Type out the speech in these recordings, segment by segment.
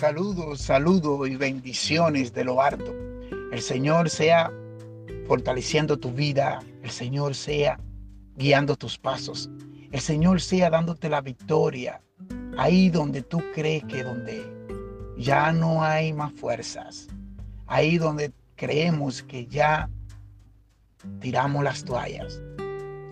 Saludos, saludos y bendiciones de lo alto. El Señor sea fortaleciendo tu vida, el Señor sea guiando tus pasos, el Señor sea dándote la victoria ahí donde tú crees que donde ya no hay más fuerzas, ahí donde creemos que ya tiramos las toallas,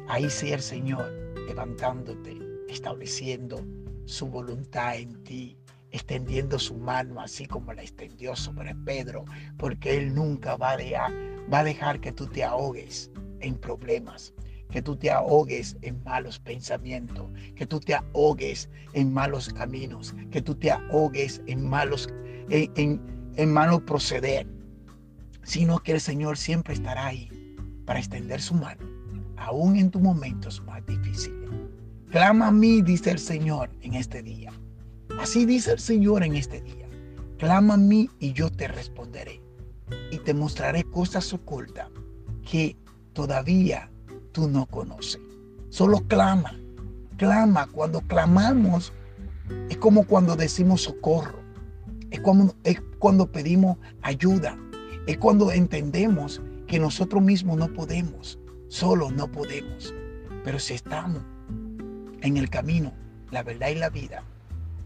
ahí sea el Señor levantándote, estableciendo su voluntad en ti, extendiendo su mano así como la extendió sobre Pedro, porque Él nunca va a dejar, va a dejar que tú te ahogues en problemas, que tú te ahogues en malos pensamientos, que tú te ahogues en malos caminos, que tú te ahogues en malos, en, en, en malo proceder, sino que el Señor siempre estará ahí para extender su mano, aún en tus momentos más difíciles. Clama a mí, dice el Señor, en este día. Así dice el Señor en este día. Clama a mí y yo te responderé. Y te mostraré cosas ocultas que todavía tú no conoces. Solo clama. Clama. Cuando clamamos es como cuando decimos socorro. Es cuando, es cuando pedimos ayuda. Es cuando entendemos que nosotros mismos no podemos. Solo no podemos. Pero si estamos en el camino, la verdad y la vida,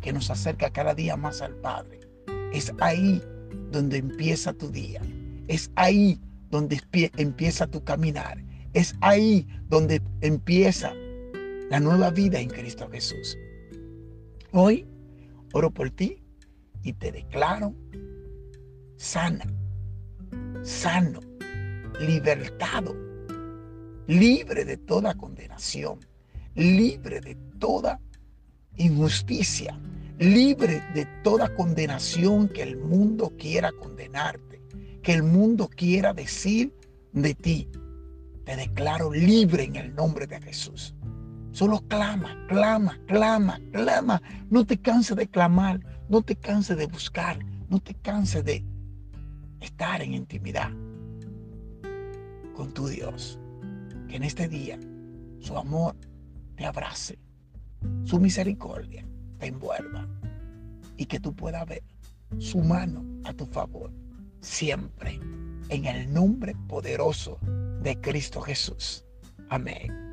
que nos acerca cada día más al Padre. Es ahí donde empieza tu día. Es ahí donde empieza tu caminar. Es ahí donde empieza la nueva vida en Cristo Jesús. Hoy oro por ti y te declaro sana, sano, libertado, libre de toda condenación, libre de toda injusticia, libre de toda condenación que el mundo quiera condenarte, que el mundo quiera decir de ti. Te declaro libre en el nombre de Jesús. Solo clama, clama, clama, clama. No te canses de clamar, no te canses de buscar, no te canses de estar en intimidad con tu Dios. Que en este día su amor te abrace, su misericordia envuelva y que tú puedas ver su mano a tu favor siempre en el nombre poderoso de Cristo Jesús. Amén.